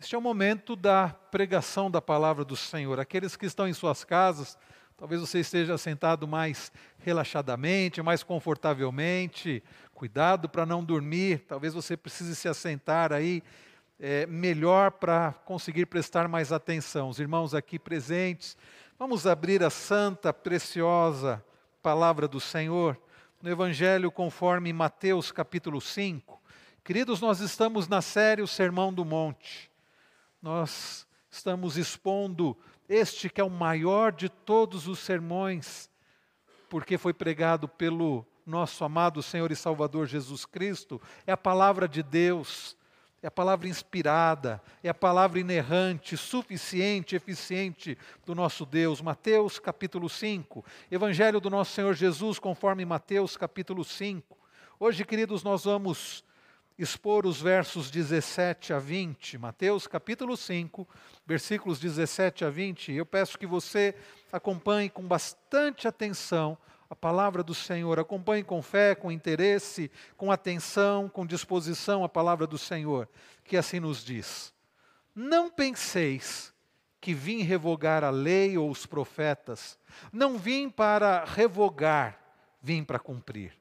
Este é o momento da pregação da palavra do Senhor. Aqueles que estão em suas casas, talvez você esteja sentado mais relaxadamente, mais confortavelmente. Cuidado para não dormir. Talvez você precise se assentar aí é, melhor para conseguir prestar mais atenção. Os irmãos aqui presentes, vamos abrir a santa, preciosa palavra do Senhor no Evangelho conforme Mateus capítulo 5. Queridos, nós estamos na série O Sermão do Monte nós estamos expondo este que é o maior de todos os sermões, porque foi pregado pelo nosso amado Senhor e Salvador Jesus Cristo, é a palavra de Deus, é a palavra inspirada, é a palavra inerrante, suficiente, eficiente do nosso Deus. Mateus capítulo 5, Evangelho do nosso Senhor Jesus, conforme Mateus capítulo 5. Hoje, queridos, nós vamos expor os versos 17 a 20, Mateus capítulo 5, versículos 17 a 20. Eu peço que você acompanhe com bastante atenção a palavra do Senhor, acompanhe com fé, com interesse, com atenção, com disposição a palavra do Senhor, que assim nos diz: Não penseis que vim revogar a lei ou os profetas, não vim para revogar, vim para cumprir.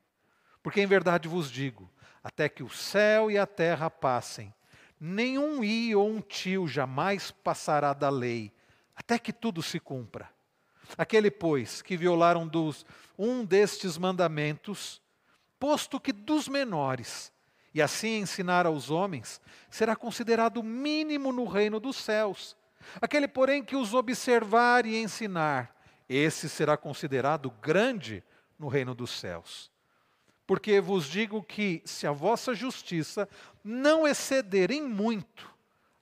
Porque em verdade vos digo, até que o céu e a terra passem. Nenhum i ou um tio jamais passará da lei, até que tudo se cumpra. Aquele, pois, que violaram dos, um destes mandamentos, posto que dos menores, e assim ensinar aos homens, será considerado mínimo no reino dos céus. Aquele, porém, que os observar e ensinar, esse será considerado grande no reino dos céus. Porque vos digo que, se a vossa justiça não exceder em muito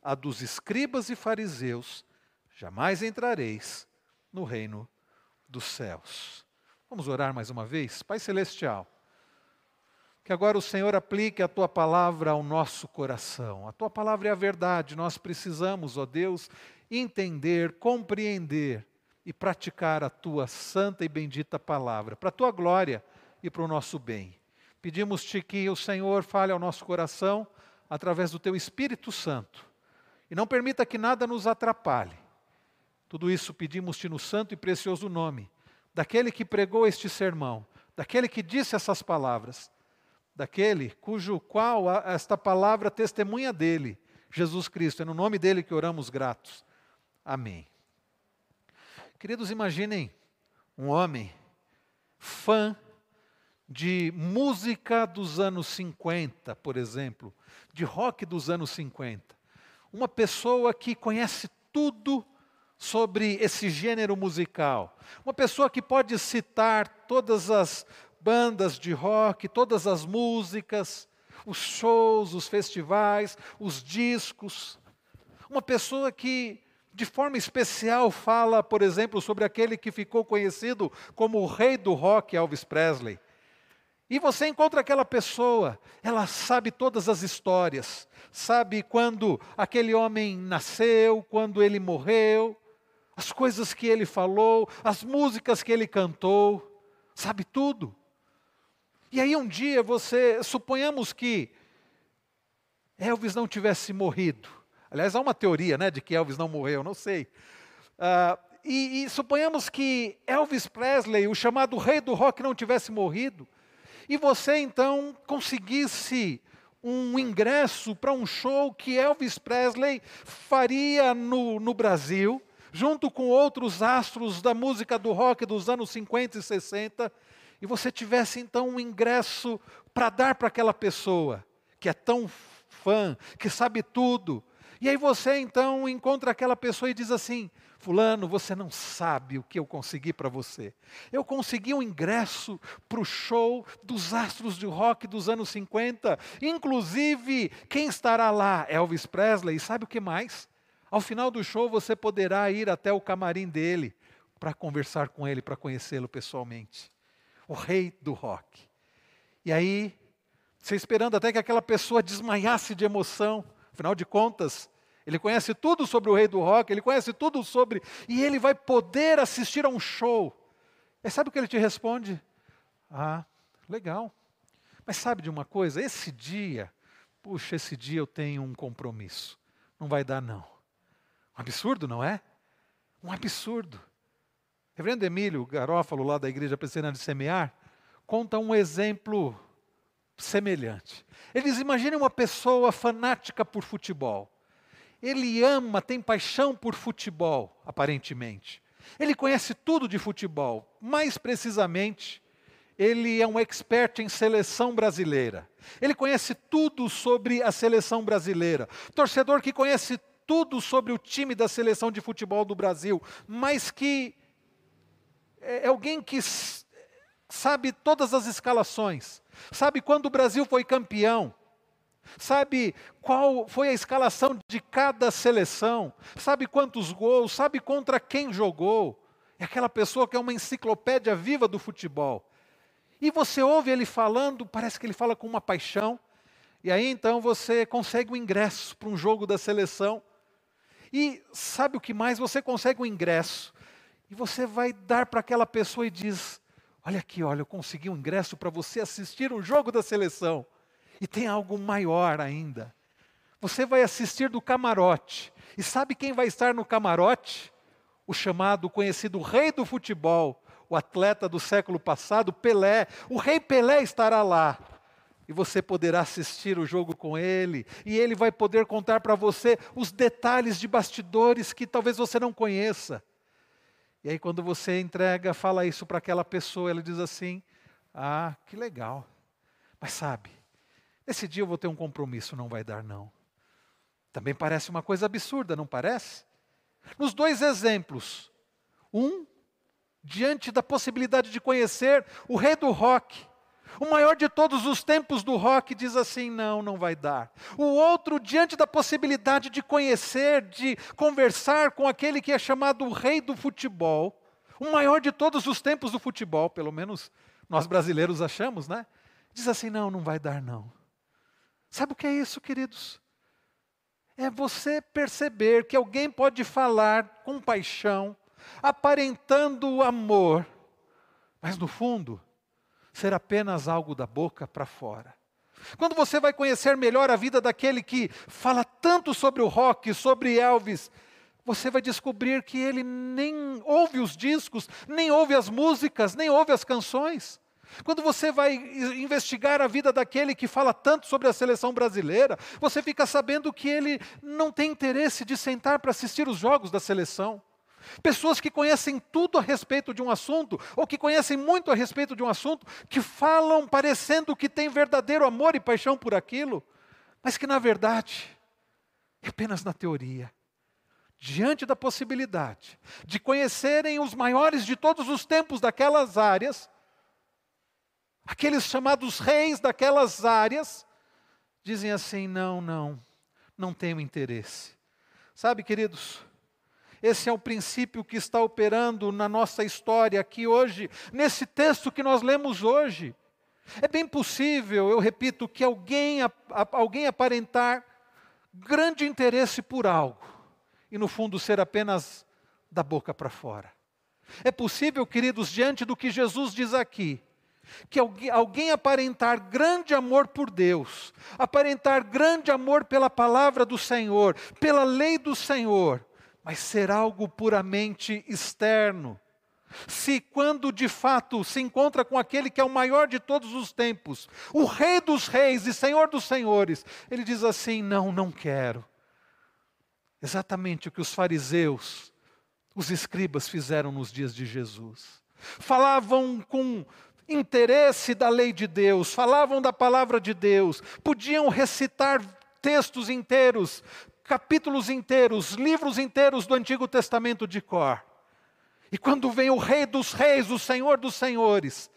a dos escribas e fariseus, jamais entrareis no reino dos céus. Vamos orar mais uma vez? Pai Celestial, que agora o Senhor aplique a tua palavra ao nosso coração. A tua palavra é a verdade, nós precisamos, ó Deus, entender, compreender e praticar a tua santa e bendita palavra, para a tua glória e para o nosso bem. Pedimos-te que o Senhor fale ao nosso coração através do teu Espírito Santo e não permita que nada nos atrapalhe. Tudo isso pedimos-te no santo e precioso nome daquele que pregou este sermão, daquele que disse essas palavras, daquele cujo qual esta palavra testemunha dele, Jesus Cristo. É no nome dele que oramos gratos. Amém. Queridos, imaginem um homem fã de música dos anos 50, por exemplo, de rock dos anos 50. Uma pessoa que conhece tudo sobre esse gênero musical. Uma pessoa que pode citar todas as bandas de rock, todas as músicas, os shows, os festivais, os discos. Uma pessoa que de forma especial fala, por exemplo, sobre aquele que ficou conhecido como o rei do rock, Elvis Presley. E você encontra aquela pessoa, ela sabe todas as histórias, sabe quando aquele homem nasceu, quando ele morreu, as coisas que ele falou, as músicas que ele cantou, sabe tudo. E aí um dia você, suponhamos que Elvis não tivesse morrido. Aliás, há uma teoria né, de que Elvis não morreu, não sei. Uh, e, e suponhamos que Elvis Presley, o chamado rei do rock, não tivesse morrido e você então conseguisse um ingresso para um show que Elvis Presley faria no, no Brasil, junto com outros astros da música do rock dos anos 50 e 60, e você tivesse então um ingresso para dar para aquela pessoa que é tão fã, que sabe tudo. E aí você então encontra aquela pessoa e diz assim: Fulano, você não sabe o que eu consegui para você. Eu consegui um ingresso para o show dos astros de rock dos anos 50. Inclusive, quem estará lá? Elvis Presley. E sabe o que mais? Ao final do show, você poderá ir até o camarim dele para conversar com ele, para conhecê-lo pessoalmente. O rei do rock. E aí, você esperando até que aquela pessoa desmaiasse de emoção. Afinal de contas, ele conhece tudo sobre o rei do rock, ele conhece tudo sobre. E ele vai poder assistir a um show. E sabe o que ele te responde? Ah, legal. Mas sabe de uma coisa? Esse dia, puxa, esse dia eu tenho um compromisso. não vai dar, não. Um absurdo, não é? Um absurdo. Reverendo Emílio Garófalo, lá da Igreja Presbiteriana de Semear, conta um exemplo semelhante. Eles imaginem uma pessoa fanática por futebol. Ele ama, tem paixão por futebol, aparentemente. Ele conhece tudo de futebol. Mais precisamente, ele é um expert em seleção brasileira. Ele conhece tudo sobre a seleção brasileira. Torcedor que conhece tudo sobre o time da seleção de futebol do Brasil, mas que é, é alguém que sabe todas as escalações, sabe quando o Brasil foi campeão, sabe qual foi a escalação de cada seleção, sabe quantos gols, sabe contra quem jogou. É aquela pessoa que é uma enciclopédia viva do futebol. E você ouve ele falando, parece que ele fala com uma paixão, e aí então você consegue um ingresso para um jogo da seleção. E sabe o que mais? Você consegue um ingresso. E você vai dar para aquela pessoa e diz: Olha aqui, olha, eu consegui um ingresso para você assistir um jogo da seleção. E tem algo maior ainda. Você vai assistir do camarote. E sabe quem vai estar no camarote? O chamado, conhecido rei do futebol, o atleta do século passado, Pelé. O rei Pelé estará lá. E você poderá assistir o jogo com ele, e ele vai poder contar para você os detalhes de bastidores que talvez você não conheça. E aí, quando você entrega, fala isso para aquela pessoa, ela diz assim: Ah, que legal. Mas sabe, esse dia eu vou ter um compromisso, não vai dar, não. Também parece uma coisa absurda, não parece? Nos dois exemplos, um diante da possibilidade de conhecer o rei do rock. O maior de todos os tempos do rock diz assim: não, não vai dar. O outro, diante da possibilidade de conhecer, de conversar com aquele que é chamado o rei do futebol, o maior de todos os tempos do futebol, pelo menos nós brasileiros achamos, né? Diz assim: não, não vai dar, não. Sabe o que é isso, queridos? É você perceber que alguém pode falar com paixão, aparentando amor, mas no fundo, ser apenas algo da boca para fora. Quando você vai conhecer melhor a vida daquele que fala tanto sobre o rock, sobre Elvis, você vai descobrir que ele nem ouve os discos, nem ouve as músicas, nem ouve as canções. Quando você vai investigar a vida daquele que fala tanto sobre a seleção brasileira, você fica sabendo que ele não tem interesse de sentar para assistir os jogos da seleção. Pessoas que conhecem tudo a respeito de um assunto, ou que conhecem muito a respeito de um assunto, que falam parecendo que têm verdadeiro amor e paixão por aquilo, mas que na verdade é apenas na teoria. Diante da possibilidade de conhecerem os maiores de todos os tempos daquelas áreas, aqueles chamados reis daquelas áreas, dizem assim: não, não, não tenho interesse. Sabe, queridos, esse é o princípio que está operando na nossa história aqui hoje, nesse texto que nós lemos hoje. É bem possível, eu repito, que alguém, alguém aparentar grande interesse por algo e no fundo ser apenas da boca para fora. É possível, queridos, diante do que Jesus diz aqui, que alguém, aparentar grande amor por Deus, aparentar grande amor pela palavra do Senhor, pela lei do Senhor, mas ser algo puramente externo. Se quando de fato se encontra com aquele que é o maior de todos os tempos, o Rei dos Reis e Senhor dos Senhores, ele diz assim: não, não quero. Exatamente o que os fariseus, os escribas fizeram nos dias de Jesus. Falavam com interesse da lei de Deus, falavam da palavra de Deus, podiam recitar textos inteiros, capítulos inteiros, livros inteiros do Antigo Testamento de cor. E quando vem o Rei dos Reis, o Senhor dos Senhores,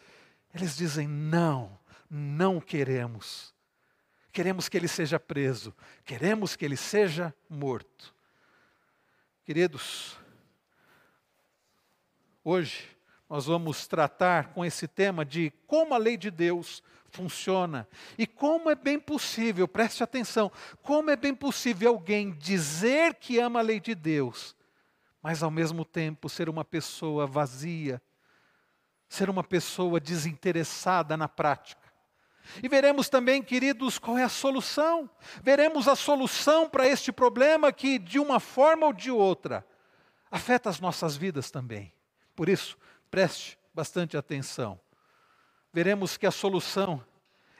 eles dizem: não, não queremos. Queremos que ele seja preso, queremos que ele seja morto. Queridos, hoje nós vamos tratar com esse tema de como a lei de Deus funciona. E como é bem possível, preste atenção, como é bem possível alguém dizer que ama a lei de Deus, mas ao mesmo tempo ser uma pessoa vazia, ser uma pessoa desinteressada na prática. E veremos também, queridos, qual é a solução. Veremos a solução para este problema que, de uma forma ou de outra, afeta as nossas vidas também. Por isso, preste bastante atenção. Veremos que a solução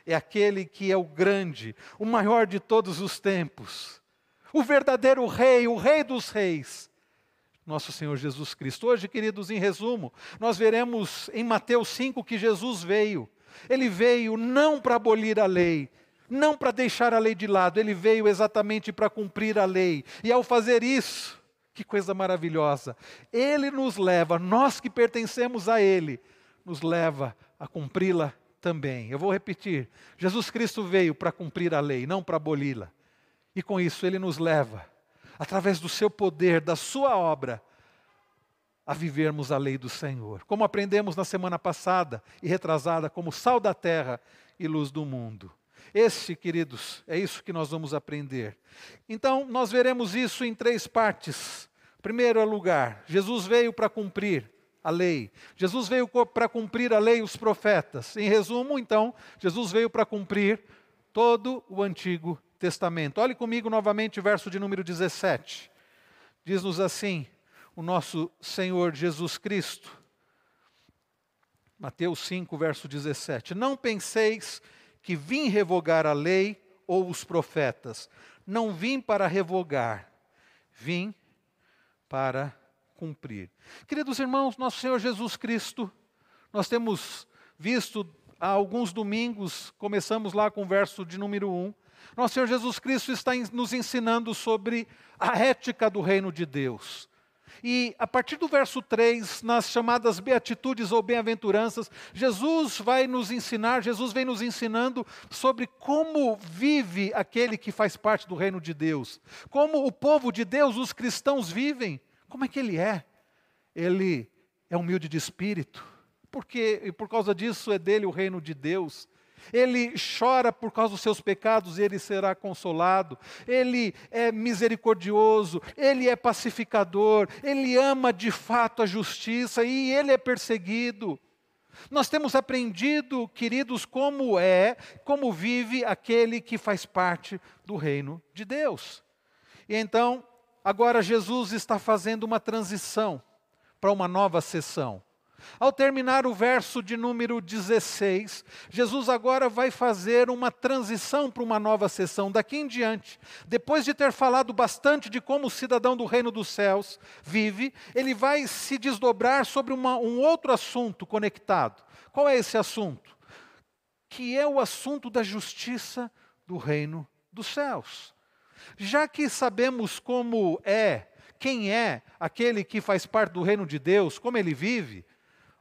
é aquele que é o grande, o maior de todos os tempos, o verdadeiro Rei, o Rei dos Reis, nosso Senhor Jesus Cristo. Hoje, queridos, em resumo, nós veremos em Mateus 5 que Jesus veio. Ele veio não para abolir a lei, não para deixar a lei de lado, ele veio exatamente para cumprir a lei. E ao fazer isso, que coisa maravilhosa, ele nos leva, nós que pertencemos a ele, nos leva a cumpri-la também. Eu vou repetir: Jesus Cristo veio para cumprir a lei, não para aboli-la. E com isso ele nos leva, através do seu poder, da sua obra, a vivermos a lei do Senhor. Como aprendemos na semana passada e retrasada, como sal da terra e luz do mundo. Este, queridos, é isso que nós vamos aprender. Então, nós veremos isso em três partes. Primeiro lugar, Jesus veio para cumprir a lei. Jesus veio para cumprir a lei e os profetas. Em resumo, então, Jesus veio para cumprir todo o Antigo Testamento. Olhe comigo novamente o verso de número 17. Diz-nos assim: o nosso Senhor Jesus Cristo. Mateus 5, verso 17. Não penseis que vim revogar a lei ou os profetas. Não vim para revogar, vim para cumprir. Queridos irmãos, nosso Senhor Jesus Cristo, nós temos visto há alguns domingos, começamos lá com o verso de número 1. Nosso Senhor Jesus Cristo está nos ensinando sobre a ética do reino de Deus. E a partir do verso 3, nas chamadas beatitudes ou bem-aventuranças, Jesus vai nos ensinar, Jesus vem nos ensinando sobre como vive aquele que faz parte do reino de Deus. Como o povo de Deus, os cristãos vivem. Como é que ele é? Ele é humilde de espírito, porque e por causa disso é dele o reino de Deus. Ele chora por causa dos seus pecados e ele será consolado. Ele é misericordioso, ele é pacificador, ele ama de fato a justiça e ele é perseguido. Nós temos aprendido, queridos, como é, como vive aquele que faz parte do reino de Deus. E então, agora Jesus está fazendo uma transição para uma nova sessão. Ao terminar o verso de número 16, Jesus agora vai fazer uma transição para uma nova sessão. Daqui em diante, depois de ter falado bastante de como o cidadão do reino dos céus vive, ele vai se desdobrar sobre uma, um outro assunto conectado. Qual é esse assunto? Que é o assunto da justiça do reino dos céus. Já que sabemos como é, quem é aquele que faz parte do reino de Deus, como ele vive,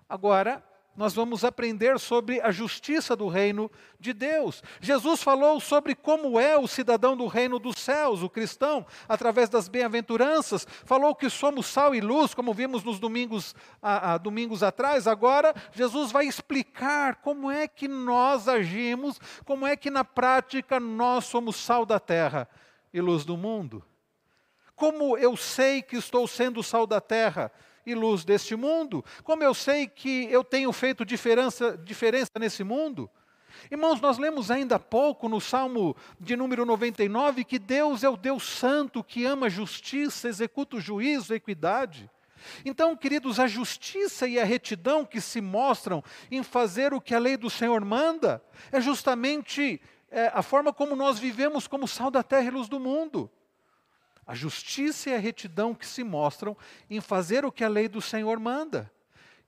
Agora, nós vamos aprender sobre a justiça do reino de Deus. Jesus falou sobre como é o cidadão do reino dos céus, o cristão, através das bem-aventuranças. Falou que somos sal e luz, como vimos nos domingos, a, a, domingos atrás. Agora, Jesus vai explicar como é que nós agimos, como é que na prática nós somos sal da terra e luz do mundo. Como eu sei que estou sendo sal da terra? E luz deste mundo? Como eu sei que eu tenho feito diferença, diferença nesse mundo? Irmãos, nós lemos ainda há pouco no Salmo de número 99 que Deus é o Deus Santo que ama justiça, executa o juízo, a equidade. Então, queridos, a justiça e a retidão que se mostram em fazer o que a lei do Senhor manda é justamente é, a forma como nós vivemos como sal da terra e luz do mundo a justiça e a retidão que se mostram em fazer o que a lei do Senhor manda.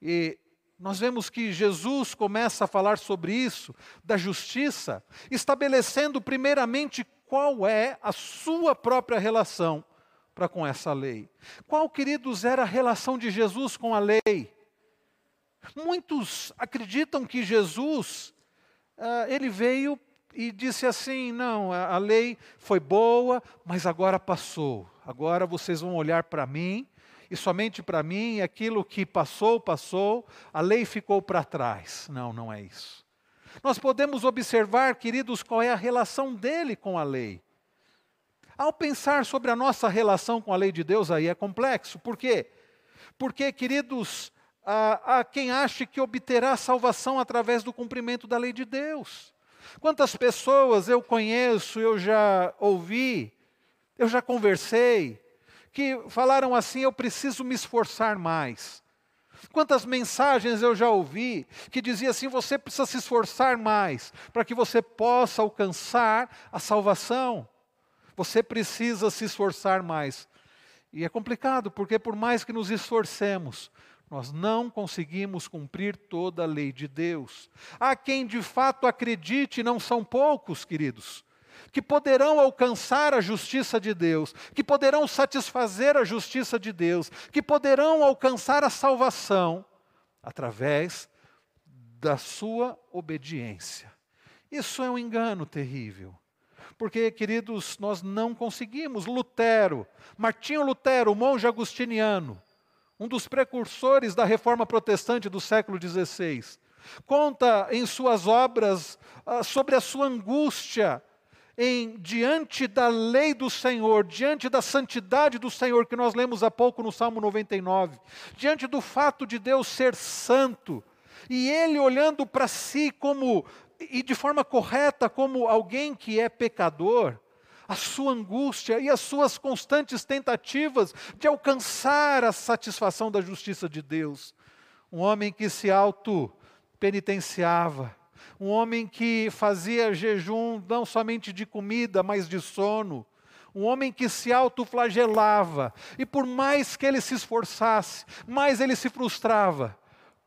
E nós vemos que Jesus começa a falar sobre isso, da justiça, estabelecendo primeiramente qual é a sua própria relação para com essa lei. Qual, queridos, era a relação de Jesus com a lei? Muitos acreditam que Jesus, uh, ele veio e disse assim: não, a, a lei foi boa, mas agora passou. Agora vocês vão olhar para mim e somente para mim, e aquilo que passou, passou, a lei ficou para trás. Não, não é isso. Nós podemos observar, queridos, qual é a relação dele com a lei. Ao pensar sobre a nossa relação com a lei de Deus, aí é complexo. Por quê? Porque, queridos, há, há quem ache que obterá salvação através do cumprimento da lei de Deus. Quantas pessoas eu conheço, eu já ouvi, eu já conversei, que falaram assim: eu preciso me esforçar mais. Quantas mensagens eu já ouvi que dizia assim: você precisa se esforçar mais para que você possa alcançar a salvação. Você precisa se esforçar mais. E é complicado, porque por mais que nos esforcemos, nós não conseguimos cumprir toda a lei de Deus. Há quem de fato acredite, não são poucos, queridos, que poderão alcançar a justiça de Deus, que poderão satisfazer a justiça de Deus, que poderão alcançar a salvação através da sua obediência. Isso é um engano terrível. Porque, queridos, nós não conseguimos. Lutero, Martinho Lutero, monge agustiniano, um dos precursores da reforma protestante do século XVI, conta em suas obras ah, sobre a sua angústia em diante da lei do Senhor, diante da santidade do Senhor que nós lemos há pouco no Salmo 99, diante do fato de Deus ser santo, e ele olhando para si como e de forma correta como alguém que é pecador, a sua angústia e as suas constantes tentativas de alcançar a satisfação da justiça de Deus. Um homem que se auto-penitenciava, um homem que fazia jejum não somente de comida, mas de sono, um homem que se autoflagelava, e por mais que ele se esforçasse, mais ele se frustrava,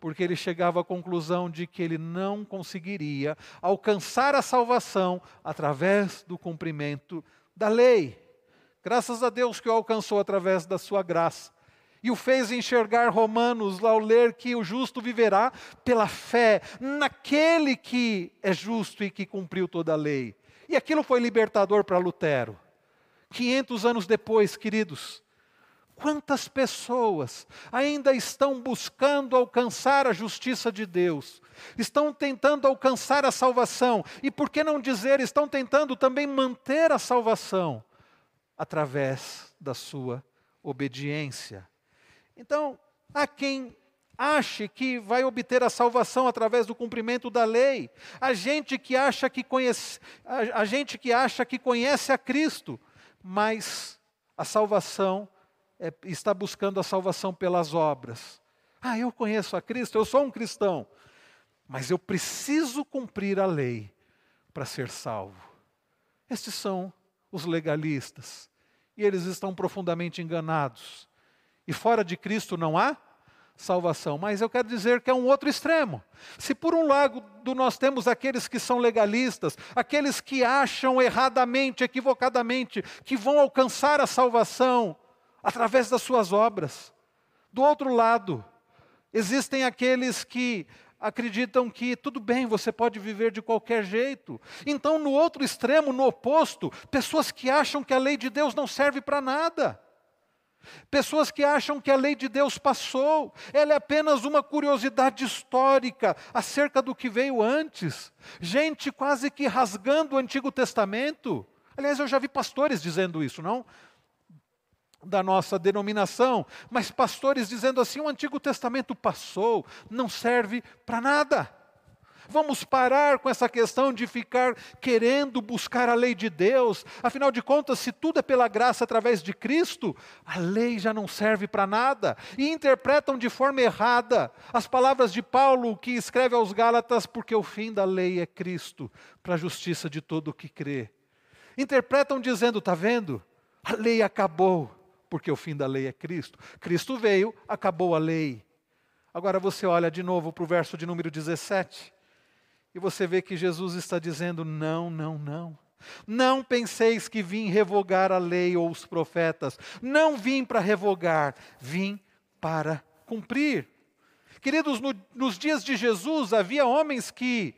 porque ele chegava à conclusão de que ele não conseguiria alcançar a salvação através do cumprimento da lei. Graças a Deus que o alcançou através da sua graça. E o fez enxergar Romanos ao ler que o justo viverá pela fé naquele que é justo e que cumpriu toda a lei. E aquilo foi libertador para Lutero. 500 anos depois, queridos, Quantas pessoas ainda estão buscando alcançar a justiça de Deus, estão tentando alcançar a salvação, e por que não dizer, estão tentando também manter a salvação? Através da sua obediência. Então, há quem ache que vai obter a salvação através do cumprimento da lei, a gente que acha que conhece, a, a gente que acha que conhece a Cristo, mas a salvação é, está buscando a salvação pelas obras. Ah, eu conheço a Cristo, eu sou um cristão, mas eu preciso cumprir a lei para ser salvo. Estes são os legalistas, e eles estão profundamente enganados. E fora de Cristo não há salvação. Mas eu quero dizer que é um outro extremo. Se por um lado nós temos aqueles que são legalistas, aqueles que acham erradamente, equivocadamente, que vão alcançar a salvação através das suas obras. Do outro lado, existem aqueles que acreditam que tudo bem, você pode viver de qualquer jeito. Então, no outro extremo, no oposto, pessoas que acham que a lei de Deus não serve para nada. Pessoas que acham que a lei de Deus passou, ela é apenas uma curiosidade histórica acerca do que veio antes. Gente quase que rasgando o Antigo Testamento. Aliás, eu já vi pastores dizendo isso, não? Da nossa denominação, mas pastores dizendo assim: o Antigo Testamento passou, não serve para nada. Vamos parar com essa questão de ficar querendo buscar a lei de Deus. Afinal de contas, se tudo é pela graça através de Cristo, a lei já não serve para nada. E interpretam de forma errada as palavras de Paulo, que escreve aos Gálatas, porque o fim da lei é Cristo, para a justiça de todo o que crê. Interpretam dizendo: está vendo? A lei acabou porque o fim da lei é Cristo. Cristo veio, acabou a lei. Agora você olha de novo para o verso de número 17 e você vê que Jesus está dizendo: não, não, não. Não penseis que vim revogar a lei ou os profetas. Não vim para revogar, vim para cumprir. Queridos, no, nos dias de Jesus havia homens que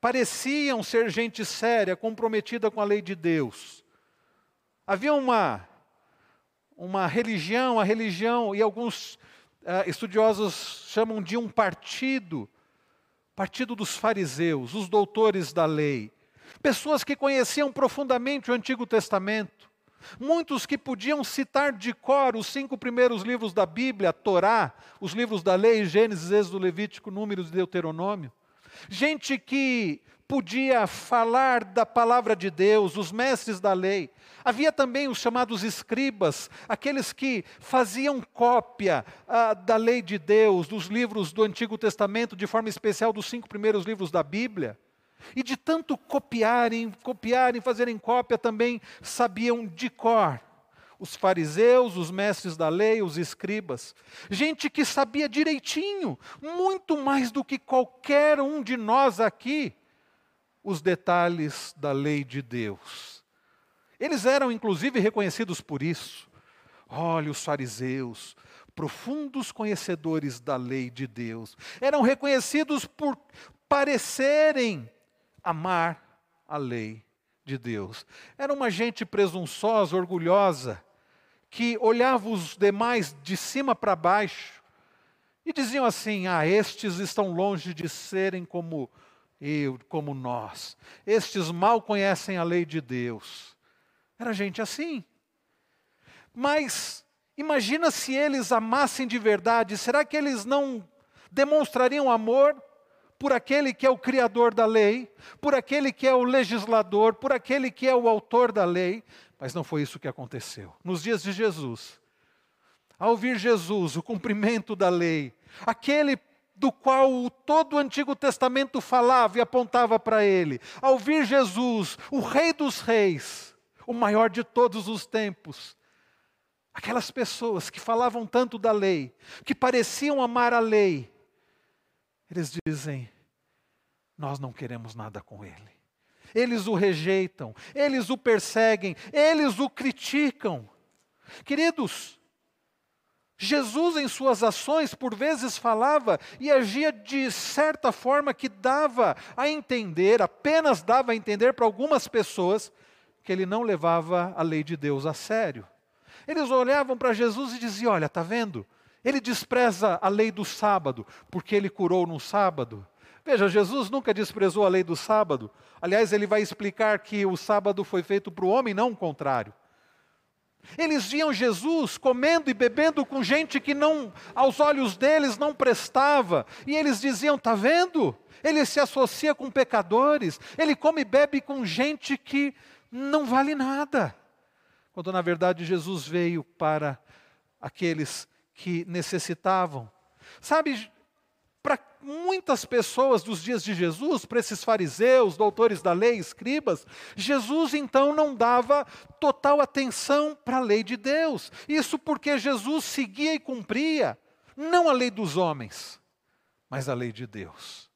pareciam ser gente séria, comprometida com a lei de Deus. Havia uma uma religião, a religião, e alguns uh, estudiosos chamam de um partido, partido dos fariseus, os doutores da lei. Pessoas que conheciam profundamente o Antigo Testamento, muitos que podiam citar de cor os cinco primeiros livros da Bíblia, a Torá, os livros da lei, Gênesis, Êxodo, Levítico, Números e Deuteronômio. Gente que podia falar da palavra de Deus, os mestres da lei. Havia também os chamados escribas, aqueles que faziam cópia ah, da lei de Deus, dos livros do Antigo Testamento, de forma especial dos cinco primeiros livros da Bíblia. E de tanto copiarem, copiarem, fazerem cópia, também sabiam de cor. Os fariseus, os mestres da lei, os escribas. Gente que sabia direitinho, muito mais do que qualquer um de nós aqui, os detalhes da lei de Deus. Eles eram inclusive reconhecidos por isso. Olha, os fariseus, profundos conhecedores da lei de Deus, eram reconhecidos por parecerem amar a lei de Deus. Era uma gente presunçosa, orgulhosa, que olhava os demais de cima para baixo e diziam assim: Ah, estes estão longe de serem como eu, como nós. Estes mal conhecem a lei de Deus. Era gente assim. Mas imagina se eles amassem de verdade, será que eles não demonstrariam amor por aquele que é o criador da lei, por aquele que é o legislador, por aquele que é o autor da lei? Mas não foi isso que aconteceu. Nos dias de Jesus, ao ouvir Jesus, o cumprimento da lei, aquele do qual todo o Antigo Testamento falava e apontava para ele, ao ouvir Jesus, o Rei dos Reis, o maior de todos os tempos, aquelas pessoas que falavam tanto da lei, que pareciam amar a lei, eles dizem: Nós não queremos nada com ele eles o rejeitam, eles o perseguem, eles o criticam. Queridos, Jesus, em suas ações, por vezes falava e agia de certa forma que dava a entender, apenas dava a entender para algumas pessoas, que ele não levava a lei de Deus a sério. Eles olhavam para Jesus e diziam: Olha, está vendo? Ele despreza a lei do sábado, porque ele curou no sábado. Veja, Jesus nunca desprezou a lei do sábado. Aliás, ele vai explicar que o sábado foi feito para o homem, não o contrário. Eles viam Jesus comendo e bebendo com gente que não, aos olhos deles, não prestava. E eles diziam: está vendo? Ele se associa com pecadores. Ele come e bebe com gente que não vale nada. Quando na verdade Jesus veio para aqueles que necessitavam. Sabe, muitas pessoas dos dias de Jesus, para esses fariseus, doutores da lei, escribas, Jesus então não dava total atenção para a lei de Deus. Isso porque Jesus seguia e cumpria não a lei dos homens, mas a lei de Deus.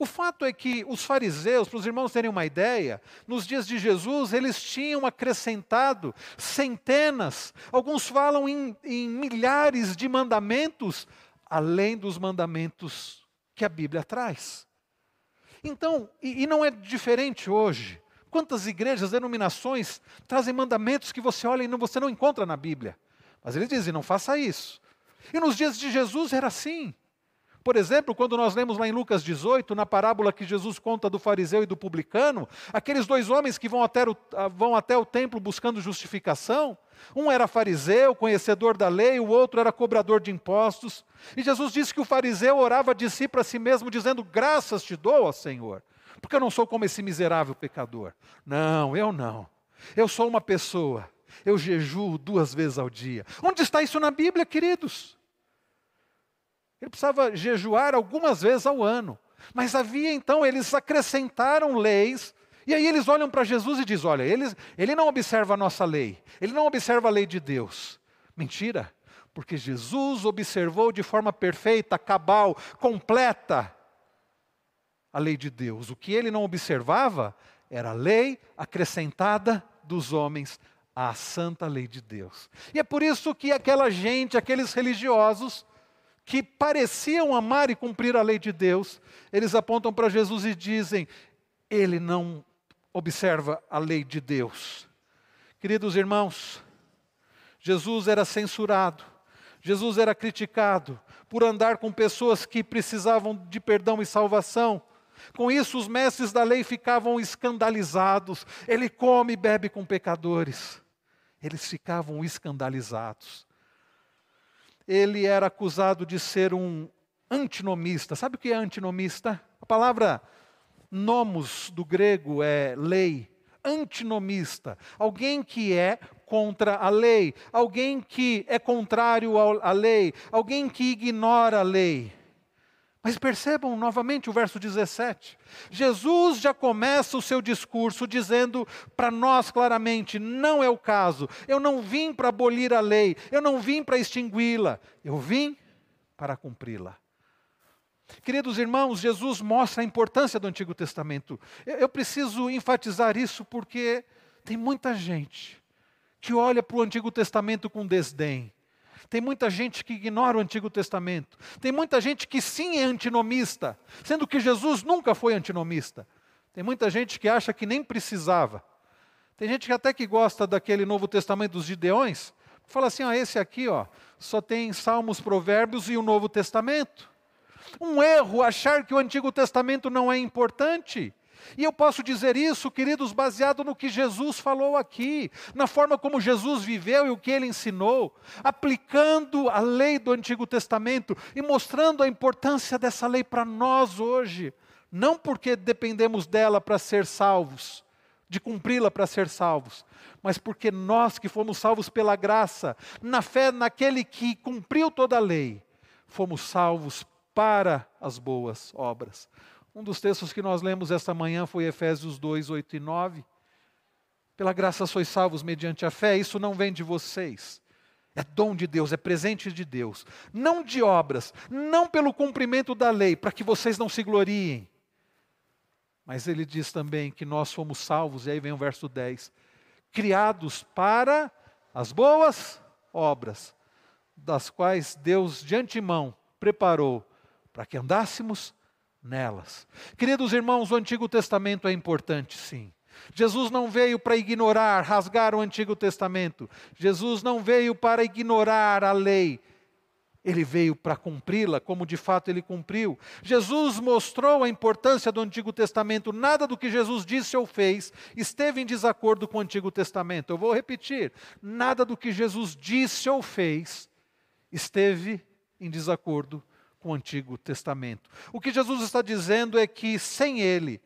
O fato é que os fariseus, para os irmãos terem uma ideia, nos dias de Jesus eles tinham acrescentado centenas, alguns falam em, em milhares de mandamentos além dos mandamentos que a Bíblia traz. Então, e, e não é diferente hoje. Quantas igrejas, denominações trazem mandamentos que você olha e não, você não encontra na Bíblia? Mas eles dizem: não faça isso. E nos dias de Jesus era assim. Por exemplo, quando nós lemos lá em Lucas 18, na parábola que Jesus conta do fariseu e do publicano, aqueles dois homens que vão até o, vão até o templo buscando justificação, um era fariseu, conhecedor da lei, o outro era cobrador de impostos. E Jesus disse que o fariseu orava de si para si mesmo, dizendo: Graças te dou, ó Senhor, porque eu não sou como esse miserável pecador. Não, eu não. Eu sou uma pessoa, eu jejuo duas vezes ao dia. Onde está isso na Bíblia, queridos? Ele precisava jejuar algumas vezes ao ano. Mas havia então, eles acrescentaram leis, e aí eles olham para Jesus e dizem: olha, ele, ele não observa a nossa lei, ele não observa a lei de Deus. Mentira, porque Jesus observou de forma perfeita, cabal, completa a lei de Deus. O que ele não observava era a lei acrescentada dos homens à santa lei de Deus. E é por isso que aquela gente, aqueles religiosos, que pareciam amar e cumprir a lei de Deus, eles apontam para Jesus e dizem: Ele não observa a lei de Deus. Queridos irmãos, Jesus era censurado, Jesus era criticado por andar com pessoas que precisavam de perdão e salvação. Com isso, os mestres da lei ficavam escandalizados. Ele come e bebe com pecadores. Eles ficavam escandalizados ele era acusado de ser um antinomista. Sabe o que é antinomista? A palavra Nomos do grego é lei, antinomista, alguém que é contra a lei, alguém que é contrário à lei, alguém que ignora a lei. Mas percebam novamente o verso 17. Jesus já começa o seu discurso dizendo para nós claramente: não é o caso, eu não vim para abolir a lei, eu não vim para extingui-la, eu vim para cumpri-la. Queridos irmãos, Jesus mostra a importância do Antigo Testamento. Eu preciso enfatizar isso porque tem muita gente que olha para o Antigo Testamento com desdém tem muita gente que ignora o Antigo Testamento. Tem muita gente que sim é antinomista, sendo que Jesus nunca foi antinomista. Tem muita gente que acha que nem precisava. Tem gente que até que gosta daquele Novo Testamento dos Gideões, fala assim: ah, esse aqui ó, só tem Salmos, Provérbios e o Novo Testamento. Um erro achar que o Antigo Testamento não é importante. E eu posso dizer isso, queridos, baseado no que Jesus falou aqui, na forma como Jesus viveu e o que ele ensinou, aplicando a lei do Antigo Testamento e mostrando a importância dessa lei para nós hoje, não porque dependemos dela para ser salvos, de cumpri-la para ser salvos, mas porque nós que fomos salvos pela graça, na fé naquele que cumpriu toda a lei, fomos salvos para as boas obras. Um dos textos que nós lemos esta manhã foi Efésios 2, 8 e 9. Pela graça sois salvos mediante a fé, isso não vem de vocês. É dom de Deus, é presente de Deus. Não de obras, não pelo cumprimento da lei, para que vocês não se gloriem. Mas ele diz também que nós fomos salvos, e aí vem o verso 10, criados para as boas obras, das quais Deus de antemão preparou para que andássemos nelas. Queridos irmãos, o Antigo Testamento é importante, sim. Jesus não veio para ignorar, rasgar o Antigo Testamento. Jesus não veio para ignorar a lei. Ele veio para cumpri-la, como de fato ele cumpriu. Jesus mostrou a importância do Antigo Testamento. Nada do que Jesus disse ou fez esteve em desacordo com o Antigo Testamento. Eu vou repetir: nada do que Jesus disse ou fez esteve em desacordo com o Antigo Testamento. O que Jesus está dizendo é que sem Ele,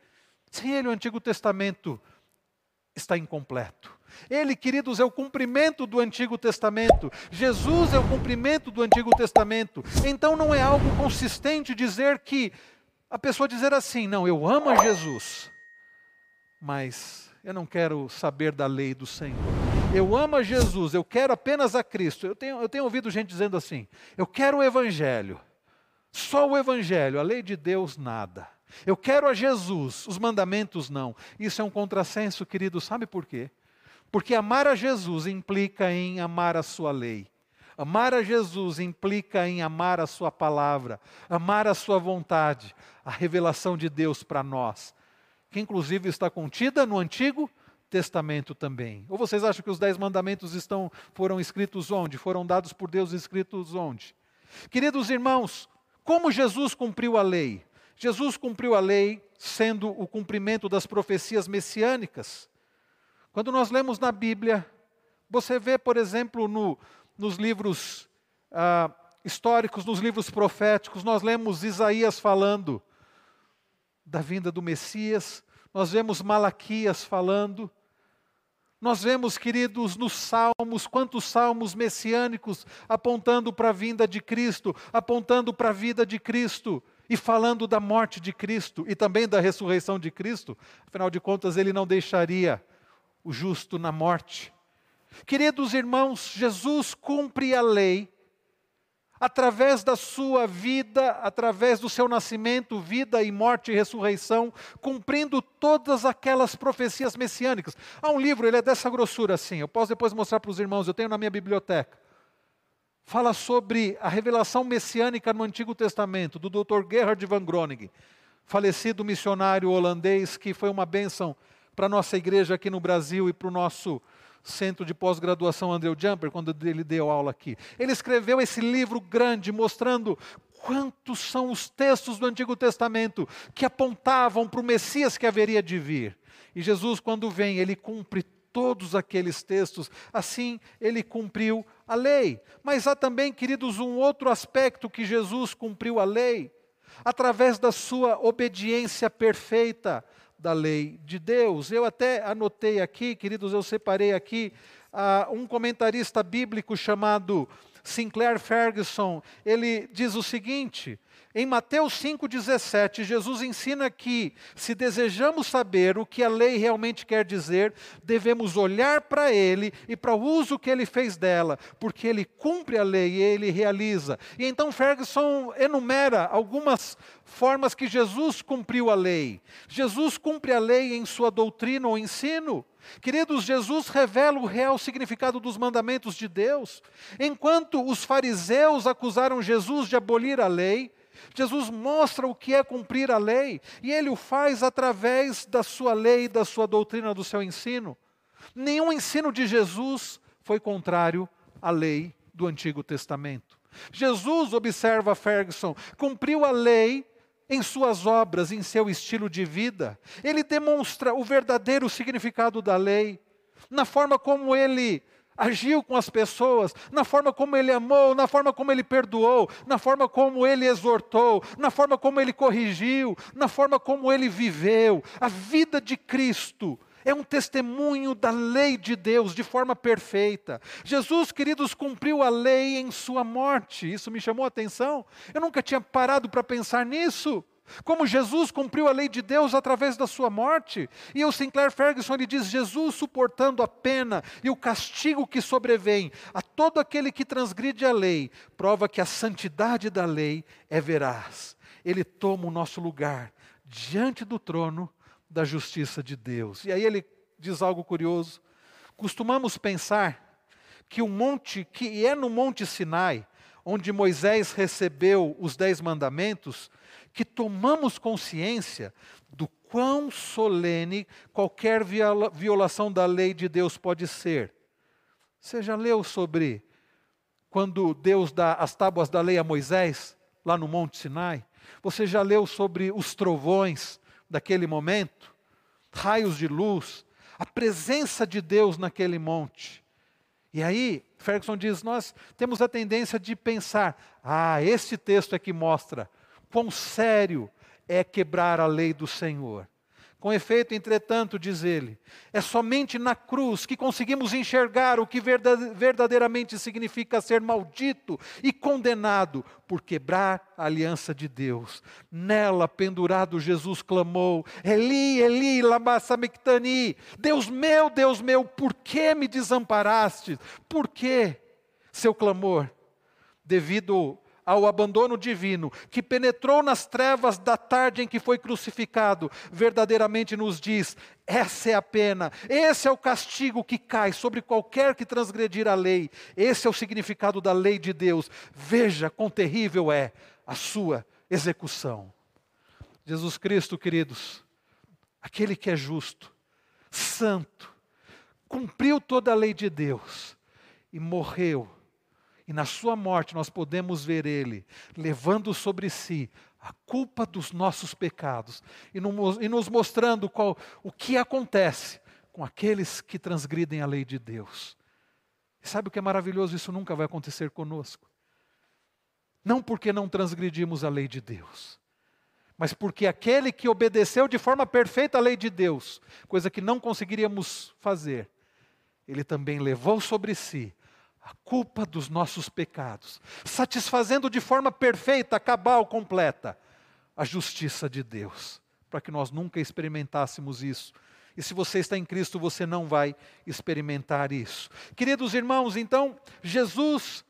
sem Ele o Antigo Testamento está incompleto. Ele, queridos, é o cumprimento do Antigo Testamento. Jesus é o cumprimento do Antigo Testamento. Então não é algo consistente dizer que a pessoa dizer assim: não, eu amo a Jesus, mas eu não quero saber da lei do Senhor. Eu amo a Jesus, eu quero apenas a Cristo. Eu tenho, eu tenho ouvido gente dizendo assim: eu quero o Evangelho. Só o Evangelho, a lei de Deus, nada. Eu quero a Jesus, os mandamentos não. Isso é um contrassenso, querido, sabe por quê? Porque amar a Jesus implica em amar a sua lei. Amar a Jesus implica em amar a sua palavra, amar a sua vontade, a revelação de Deus para nós, que inclusive está contida no Antigo Testamento também. Ou vocês acham que os dez mandamentos estão, foram escritos onde? Foram dados por Deus escritos onde? Queridos irmãos, como Jesus cumpriu a lei? Jesus cumpriu a lei sendo o cumprimento das profecias messiânicas. Quando nós lemos na Bíblia, você vê, por exemplo, no, nos livros ah, históricos, nos livros proféticos, nós lemos Isaías falando da vinda do Messias, nós vemos Malaquias falando, nós vemos, queridos, nos salmos, quantos salmos messiânicos apontando para a vinda de Cristo, apontando para a vida de Cristo e falando da morte de Cristo e também da ressurreição de Cristo. Afinal de contas, ele não deixaria o justo na morte. Queridos irmãos, Jesus cumpre a lei através da sua vida, através do seu nascimento, vida e morte e ressurreição, cumprindo todas aquelas profecias messiânicas. Há um livro, ele é dessa grossura assim, eu posso depois mostrar para os irmãos, eu tenho na minha biblioteca. Fala sobre a revelação messiânica no Antigo Testamento, do Dr. Gerhard van Groningen, falecido missionário holandês que foi uma bênção para a nossa igreja aqui no Brasil e para o nosso centro de pós-graduação Andrew Jumper, quando ele deu aula aqui. Ele escreveu esse livro grande mostrando quantos são os textos do Antigo Testamento que apontavam para o Messias que haveria de vir. E Jesus, quando vem, ele cumpre todos aqueles textos, assim ele cumpriu a lei. Mas há também, queridos, um outro aspecto que Jesus cumpriu a lei. através da sua obediência perfeita da lei de Deus. Eu até anotei aqui, queridos, eu separei aqui uh, um comentarista bíblico chamado Sinclair Ferguson. Ele diz o seguinte: em Mateus 5,17, Jesus ensina que, se desejamos saber o que a lei realmente quer dizer, devemos olhar para ele e para o uso que ele fez dela, porque ele cumpre a lei e ele realiza. E então Ferguson enumera algumas formas que Jesus cumpriu a lei. Jesus cumpre a lei em sua doutrina ou ensino. Queridos, Jesus revela o real significado dos mandamentos de Deus. Enquanto os fariseus acusaram Jesus de abolir a lei, Jesus mostra o que é cumprir a lei, e ele o faz através da sua lei, da sua doutrina, do seu ensino. Nenhum ensino de Jesus foi contrário à lei do Antigo Testamento. Jesus, observa Ferguson, cumpriu a lei em suas obras, em seu estilo de vida. Ele demonstra o verdadeiro significado da lei, na forma como ele agiu com as pessoas, na forma como ele amou, na forma como ele perdoou, na forma como ele exortou, na forma como ele corrigiu, na forma como ele viveu. A vida de Cristo é um testemunho da lei de Deus de forma perfeita. Jesus, queridos, cumpriu a lei em sua morte. Isso me chamou a atenção. Eu nunca tinha parado para pensar nisso. Como Jesus cumpriu a lei de Deus através da sua morte. E o Sinclair Ferguson ele diz: Jesus suportando a pena e o castigo que sobrevém a todo aquele que transgride a lei, prova que a santidade da lei é veraz. Ele toma o nosso lugar diante do trono da justiça de Deus. E aí ele diz algo curioso. Costumamos pensar que o monte, que é no Monte Sinai, onde Moisés recebeu os dez mandamentos, que tomamos consciência do quão solene qualquer violação da lei de Deus pode ser. Você já leu sobre quando Deus dá as tábuas da lei a Moisés, lá no Monte Sinai? Você já leu sobre os trovões daquele momento? Raios de luz, a presença de Deus naquele monte. E aí, Ferguson diz: nós temos a tendência de pensar, ah, este texto é que mostra quão sério é quebrar a lei do Senhor. Com efeito, entretanto, diz ele, é somente na cruz que conseguimos enxergar o que verdadeiramente significa ser maldito e condenado por quebrar a aliança de Deus. Nela, pendurado, Jesus clamou: Eli, Eli, lama sabachthani. Deus meu, Deus meu, por que me desamparaste? Por que seu clamor? Devido ao abandono divino, que penetrou nas trevas da tarde em que foi crucificado, verdadeiramente nos diz: essa é a pena, esse é o castigo que cai sobre qualquer que transgredir a lei, esse é o significado da lei de Deus. Veja quão terrível é a sua execução. Jesus Cristo, queridos, aquele que é justo, santo, cumpriu toda a lei de Deus e morreu e na sua morte nós podemos ver Ele levando sobre si a culpa dos nossos pecados e, no, nos mostrando qual, o que acontece com aqueles que transgridem a lei de Deus. E sabe o que é maravilhoso? Isso nunca vai acontecer conosco. Não porque não transgredimos a lei de Deus, mas porque aquele que obedeceu de forma perfeita a lei de Deus, coisa que não conseguiríamos fazer, ele também levou sobre si a culpa dos nossos pecados, satisfazendo de forma perfeita, cabal, completa, a justiça de Deus, para que nós nunca experimentássemos isso. E se você está em Cristo, você não vai experimentar isso. Queridos irmãos, então, Jesus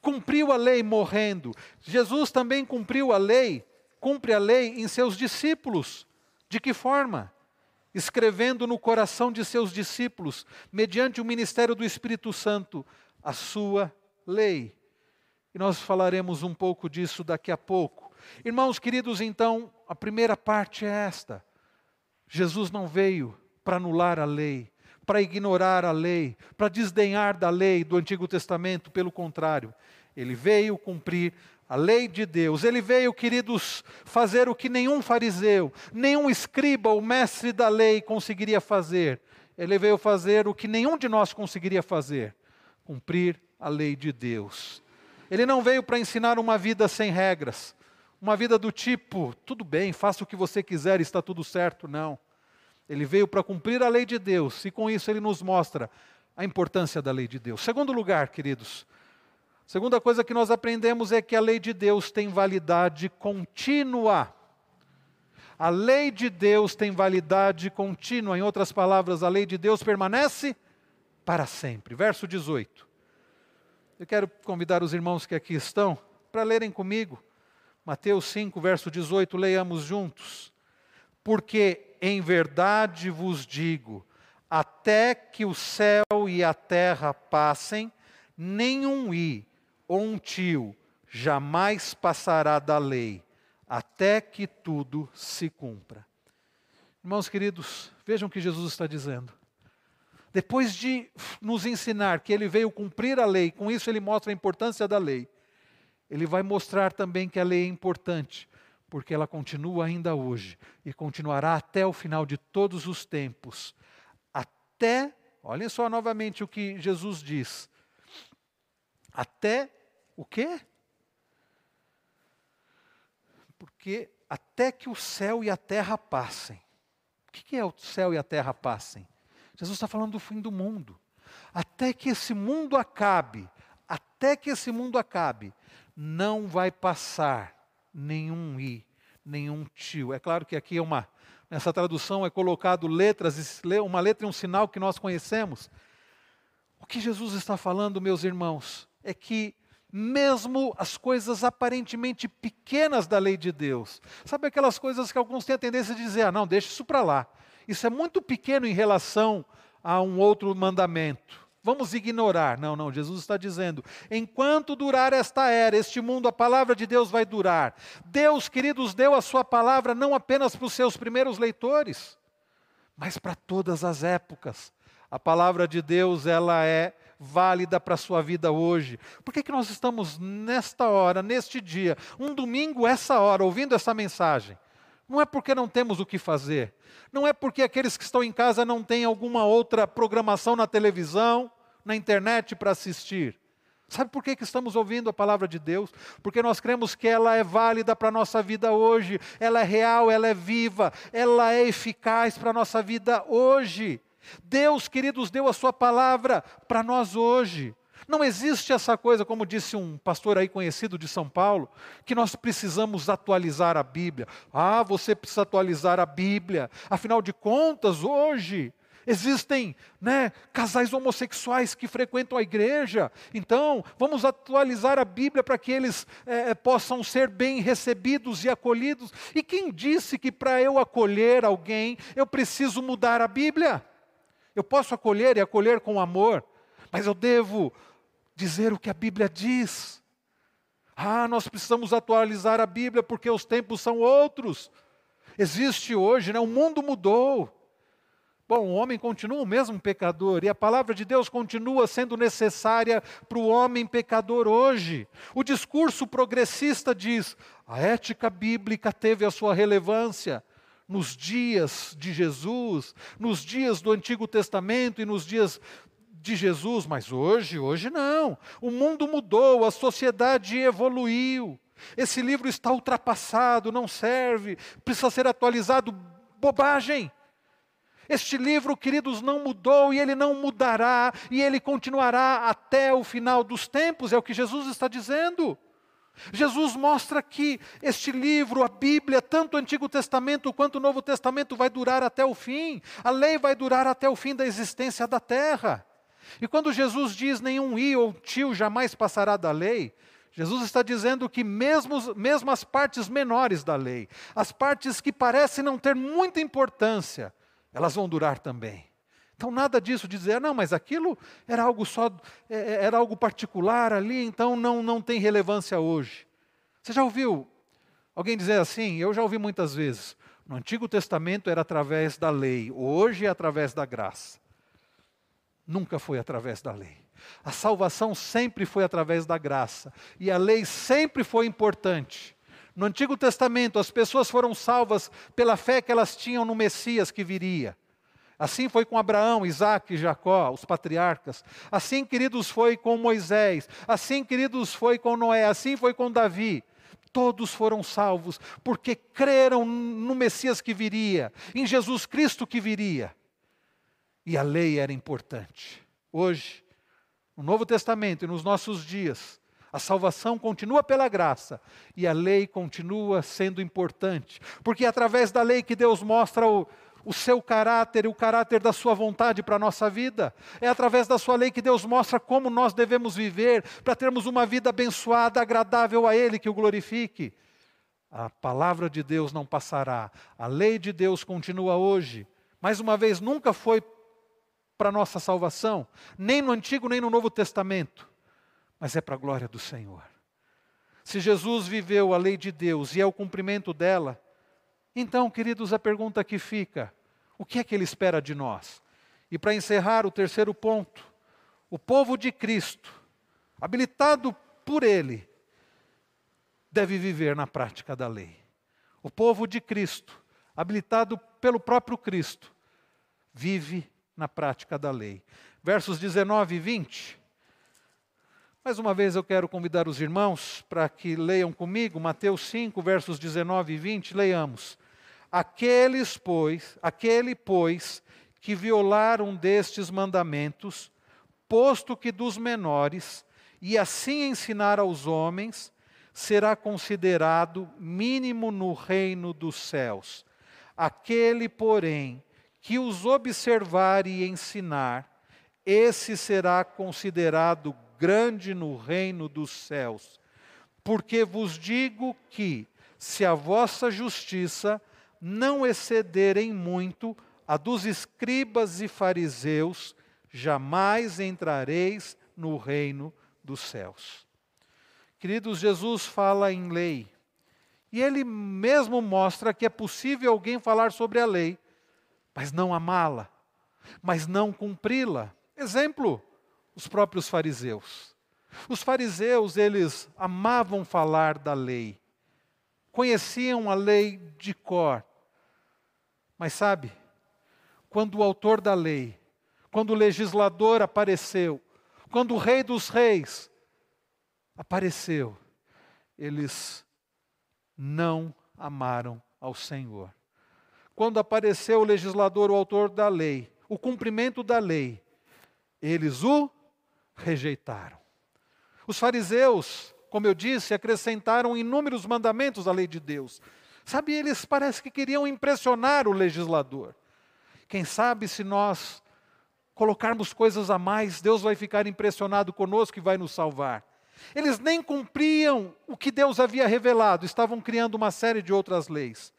cumpriu a lei morrendo. Jesus também cumpriu a lei, cumpre a lei em seus discípulos. De que forma? Escrevendo no coração de seus discípulos, mediante o ministério do Espírito Santo, a sua lei. E nós falaremos um pouco disso daqui a pouco. Irmãos queridos, então, a primeira parte é esta: Jesus não veio para anular a lei, para ignorar a lei, para desdenhar da lei do Antigo Testamento, pelo contrário, ele veio cumprir a lei de Deus. Ele veio, queridos, fazer o que nenhum fariseu, nenhum escriba ou mestre da lei conseguiria fazer. Ele veio fazer o que nenhum de nós conseguiria fazer cumprir a lei de Deus. Ele não veio para ensinar uma vida sem regras, uma vida do tipo, tudo bem, faça o que você quiser, está tudo certo. Não. Ele veio para cumprir a lei de Deus, e com isso ele nos mostra a importância da lei de Deus. Segundo lugar, queridos, segunda coisa que nós aprendemos é que a lei de Deus tem validade contínua. A lei de Deus tem validade contínua. Em outras palavras, a lei de Deus permanece para sempre. Verso 18. Eu quero convidar os irmãos que aqui estão para lerem comigo. Mateus 5, verso 18, leiamos juntos. Porque em verdade vos digo, até que o céu e a terra passem, nenhum i ou um tio jamais passará da lei, até que tudo se cumpra. Irmãos queridos, vejam o que Jesus está dizendo. Depois de nos ensinar que ele veio cumprir a lei, com isso ele mostra a importância da lei, ele vai mostrar também que a lei é importante, porque ela continua ainda hoje e continuará até o final de todos os tempos. Até, olhem só novamente o que Jesus diz. Até o quê? Porque até que o céu e a terra passem. O que é o céu e a terra passem? Jesus está falando do fim do mundo. Até que esse mundo acabe, até que esse mundo acabe, não vai passar nenhum i, nenhum tio. É claro que aqui é uma, nessa tradução é colocado letras, uma letra e um sinal que nós conhecemos. O que Jesus está falando, meus irmãos, é que mesmo as coisas aparentemente pequenas da lei de Deus, sabe aquelas coisas que alguns têm a tendência de dizer, ah, não, deixa isso para lá. Isso é muito pequeno em relação a um outro mandamento. Vamos ignorar. Não, não, Jesus está dizendo: enquanto durar esta era, este mundo, a palavra de Deus vai durar. Deus, queridos, deu a sua palavra não apenas para os seus primeiros leitores, mas para todas as épocas. A palavra de Deus, ela é válida para a sua vida hoje. Por que, que nós estamos nesta hora, neste dia, um domingo, essa hora, ouvindo essa mensagem? Não é porque não temos o que fazer. Não é porque aqueles que estão em casa não têm alguma outra programação na televisão, na internet para assistir. Sabe por que, que estamos ouvindo a palavra de Deus? Porque nós cremos que ela é válida para a nossa vida hoje, ela é real, ela é viva, ela é eficaz para a nossa vida hoje. Deus, queridos, deu a sua palavra para nós hoje. Não existe essa coisa, como disse um pastor aí conhecido de São Paulo, que nós precisamos atualizar a Bíblia. Ah, você precisa atualizar a Bíblia. Afinal de contas, hoje existem né, casais homossexuais que frequentam a igreja. Então, vamos atualizar a Bíblia para que eles é, possam ser bem recebidos e acolhidos. E quem disse que para eu acolher alguém eu preciso mudar a Bíblia? Eu posso acolher e acolher com amor, mas eu devo dizer o que a Bíblia diz. Ah, nós precisamos atualizar a Bíblia porque os tempos são outros. Existe hoje, né? o mundo mudou. Bom, o homem continua o mesmo pecador e a palavra de Deus continua sendo necessária para o homem pecador hoje. O discurso progressista diz: a ética bíblica teve a sua relevância nos dias de Jesus, nos dias do Antigo Testamento e nos dias de Jesus, mas hoje, hoje não. O mundo mudou, a sociedade evoluiu. Esse livro está ultrapassado, não serve, precisa ser atualizado. Bobagem. Este livro, queridos, não mudou e ele não mudará, e ele continuará até o final dos tempos, é o que Jesus está dizendo. Jesus mostra que este livro, a Bíblia, tanto o Antigo Testamento quanto o Novo Testamento, vai durar até o fim, a lei vai durar até o fim da existência da terra. E quando Jesus diz nenhum i ou tio jamais passará da lei, Jesus está dizendo que mesmo, mesmo as partes menores da lei, as partes que parecem não ter muita importância, elas vão durar também. Então nada disso dizer, não, mas aquilo era algo só, é, é, era algo particular ali, então não, não tem relevância hoje. Você já ouviu alguém dizer assim? Eu já ouvi muitas vezes. No Antigo Testamento era através da lei, hoje é através da graça. Nunca foi através da lei. A salvação sempre foi através da graça. E a lei sempre foi importante. No Antigo Testamento, as pessoas foram salvas pela fé que elas tinham no Messias que viria. Assim foi com Abraão, Isaac e Jacó, os patriarcas. Assim, queridos, foi com Moisés. Assim, queridos, foi com Noé. Assim foi com Davi. todos foram salvos, porque creram no Messias que viria, em Jesus Cristo que viria. E a lei era importante. Hoje, no Novo Testamento e nos nossos dias, a salvação continua pela graça e a lei continua sendo importante, porque é através da lei que Deus mostra o, o seu caráter e o caráter da sua vontade para a nossa vida. É através da sua lei que Deus mostra como nós devemos viver para termos uma vida abençoada, agradável a Ele, que o glorifique. A palavra de Deus não passará, a lei de Deus continua hoje. Mais uma vez, nunca foi para nossa salvação, nem no Antigo nem no Novo Testamento, mas é para a glória do Senhor. Se Jesus viveu a lei de Deus e é o cumprimento dela, então, queridos, a pergunta que fica: o que é que ele espera de nós? E para encerrar o terceiro ponto, o povo de Cristo, habilitado por ele, deve viver na prática da lei. O povo de Cristo, habilitado pelo próprio Cristo, vive na prática da lei. Versos 19 e 20. Mais uma vez eu quero convidar os irmãos para que leiam comigo Mateus 5, versos 19 e 20. Leiamos. Aqueles, pois, aquele, pois, que violar um destes mandamentos, posto que dos menores, e assim ensinar aos homens, será considerado mínimo no reino dos céus. Aquele, porém, que os observar e ensinar, esse será considerado grande no reino dos céus. Porque vos digo que, se a vossa justiça não excederem muito a dos escribas e fariseus, jamais entrareis no reino dos céus. Queridos, Jesus fala em lei. E ele mesmo mostra que é possível alguém falar sobre a lei, mas não amá-la, mas não cumpri-la. Exemplo, os próprios fariseus. Os fariseus, eles amavam falar da lei, conheciam a lei de cor, mas sabe, quando o autor da lei, quando o legislador apareceu, quando o rei dos reis apareceu, eles não amaram ao Senhor. Quando apareceu o legislador, o autor da lei, o cumprimento da lei, eles o rejeitaram. Os fariseus, como eu disse, acrescentaram inúmeros mandamentos à lei de Deus, Sabe, eles parece que queriam impressionar o legislador. Quem sabe se nós colocarmos coisas a mais, Deus vai ficar impressionado conosco e vai nos salvar. Eles nem cumpriam o que Deus havia revelado, estavam criando uma série de outras leis.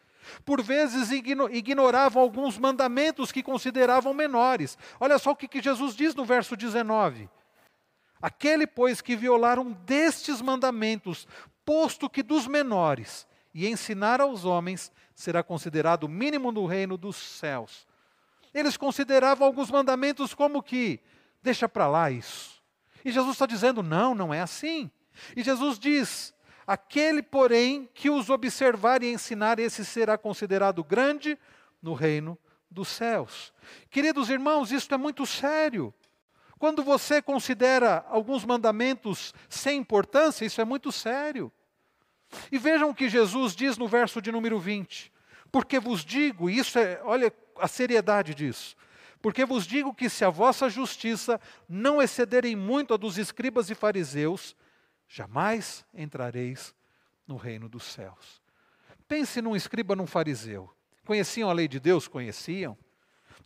Por vezes ignoravam alguns mandamentos que consideravam menores. Olha só o que Jesus diz no verso 19: Aquele, pois, que violaram destes mandamentos, posto que dos menores, e ensinar aos homens será considerado o mínimo no reino dos céus. Eles consideravam alguns mandamentos como que, deixa para lá isso. E Jesus está dizendo: não, não é assim. E Jesus diz: aquele, porém, que os observar e ensinar, esse será considerado grande no reino dos céus. Queridos irmãos, isto é muito sério. Quando você considera alguns mandamentos sem importância, isso é muito sério. E vejam o que Jesus diz no verso de número 20. Porque vos digo, isso é, olha a seriedade disso. Porque vos digo que se a vossa justiça não excederem muito a dos escribas e fariseus, jamais entrareis no reino dos céus. Pense num escriba, num fariseu. Conheciam a lei de Deus? Conheciam.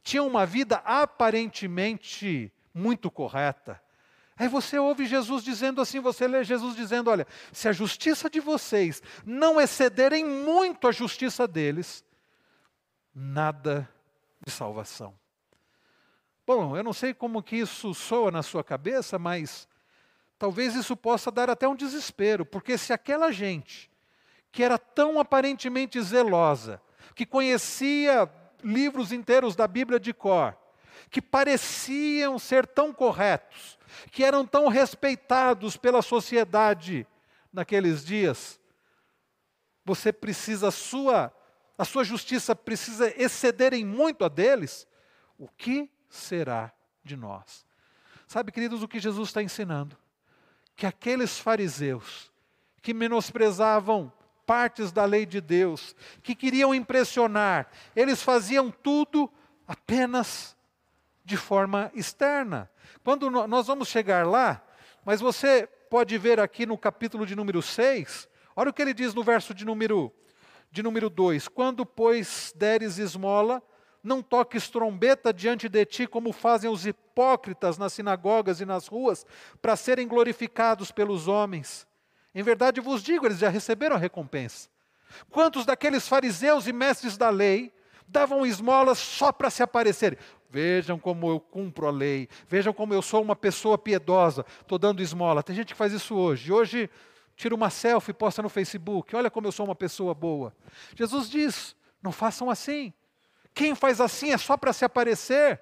Tinham uma vida aparentemente muito correta. Aí você ouve Jesus dizendo assim, você lê Jesus dizendo: olha, se a justiça de vocês não excederem muito a justiça deles, nada de salvação. Bom, eu não sei como que isso soa na sua cabeça, mas talvez isso possa dar até um desespero, porque se aquela gente que era tão aparentemente zelosa, que conhecia livros inteiros da Bíblia de cor, que pareciam ser tão corretos, que eram tão respeitados pela sociedade naqueles dias, você precisa, a sua, a sua justiça precisa exceder em muito a deles, o que será de nós? Sabe, queridos, o que Jesus está ensinando? Que aqueles fariseus que menosprezavam partes da lei de Deus, que queriam impressionar, eles faziam tudo apenas de forma externa. Quando nós vamos chegar lá, mas você pode ver aqui no capítulo de número 6, olha o que ele diz no verso de número de número 2: Quando, pois, deres esmola, não toques trombeta diante de ti, como fazem os hipócritas nas sinagogas e nas ruas, para serem glorificados pelos homens. Em verdade vos digo, eles já receberam a recompensa. Quantos daqueles fariseus e mestres da lei davam esmolas só para se aparecer? Vejam como eu cumpro a lei, vejam como eu sou uma pessoa piedosa, estou dando esmola. Tem gente que faz isso hoje. Hoje tira uma selfie e posta no Facebook, olha como eu sou uma pessoa boa. Jesus diz: não façam assim. Quem faz assim é só para se aparecer.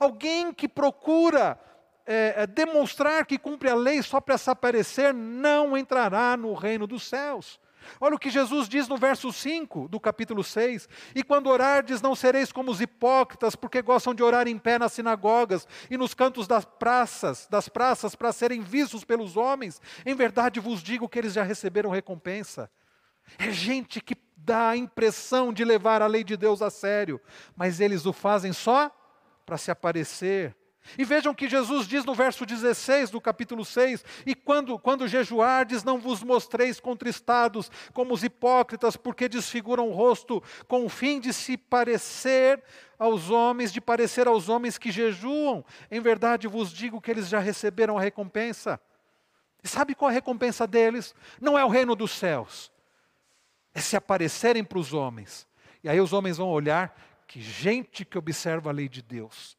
Alguém que procura é, é, demonstrar que cumpre a lei só para se aparecer não entrará no reino dos céus. Olha o que Jesus diz no verso 5 do capítulo 6: E quando orardes, não sereis como os hipócritas, porque gostam de orar em pé nas sinagogas e nos cantos das praças, das praças para serem vistos pelos homens. Em verdade vos digo que eles já receberam recompensa. É gente que dá a impressão de levar a lei de Deus a sério, mas eles o fazem só para se aparecer. E vejam que Jesus diz no verso 16 do capítulo 6: E quando, quando jejuardes, não vos mostreis contristados como os hipócritas, porque desfiguram o rosto com o fim de se parecer aos homens, de parecer aos homens que jejuam. Em verdade vos digo que eles já receberam a recompensa. E sabe qual a recompensa deles? Não é o reino dos céus é se aparecerem para os homens. E aí os homens vão olhar, que gente que observa a lei de Deus.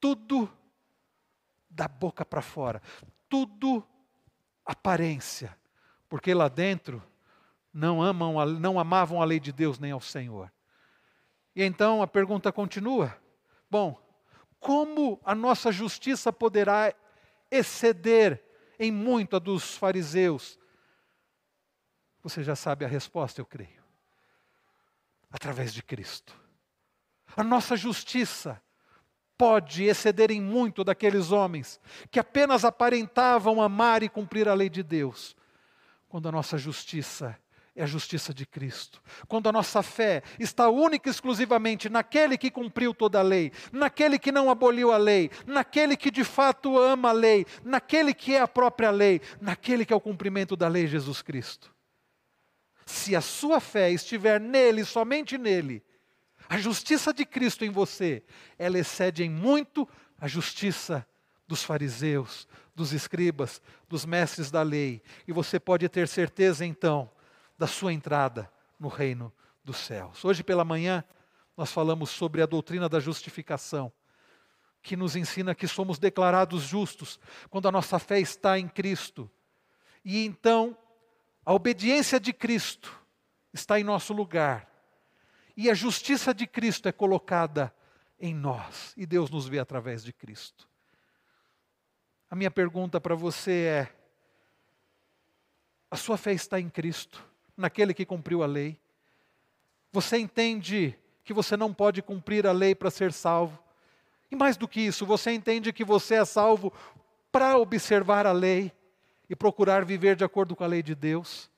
Tudo da boca para fora, tudo aparência, porque lá dentro não amam, não amavam a lei de Deus nem ao Senhor. E então a pergunta continua: bom, como a nossa justiça poderá exceder em muito a dos fariseus, você já sabe a resposta, eu creio. Através de Cristo. A nossa justiça pode exceder em muito daqueles homens que apenas aparentavam amar e cumprir a lei de Deus, quando a nossa justiça é a justiça de Cristo. Quando a nossa fé está única e exclusivamente naquele que cumpriu toda a lei, naquele que não aboliu a lei, naquele que de fato ama a lei, naquele que é a própria lei, naquele que é o cumprimento da lei, Jesus Cristo se a sua fé estiver nele, somente nele, a justiça de Cristo em você, ela excede em muito a justiça dos fariseus, dos escribas, dos mestres da lei. E você pode ter certeza então da sua entrada no reino dos céus. Hoje pela manhã nós falamos sobre a doutrina da justificação, que nos ensina que somos declarados justos quando a nossa fé está em Cristo. E então a obediência de Cristo está em nosso lugar. E a justiça de Cristo é colocada em nós. E Deus nos vê através de Cristo. A minha pergunta para você é: a sua fé está em Cristo, naquele que cumpriu a lei? Você entende que você não pode cumprir a lei para ser salvo? E mais do que isso, você entende que você é salvo para observar a lei? E procurar viver de acordo com a lei de Deus.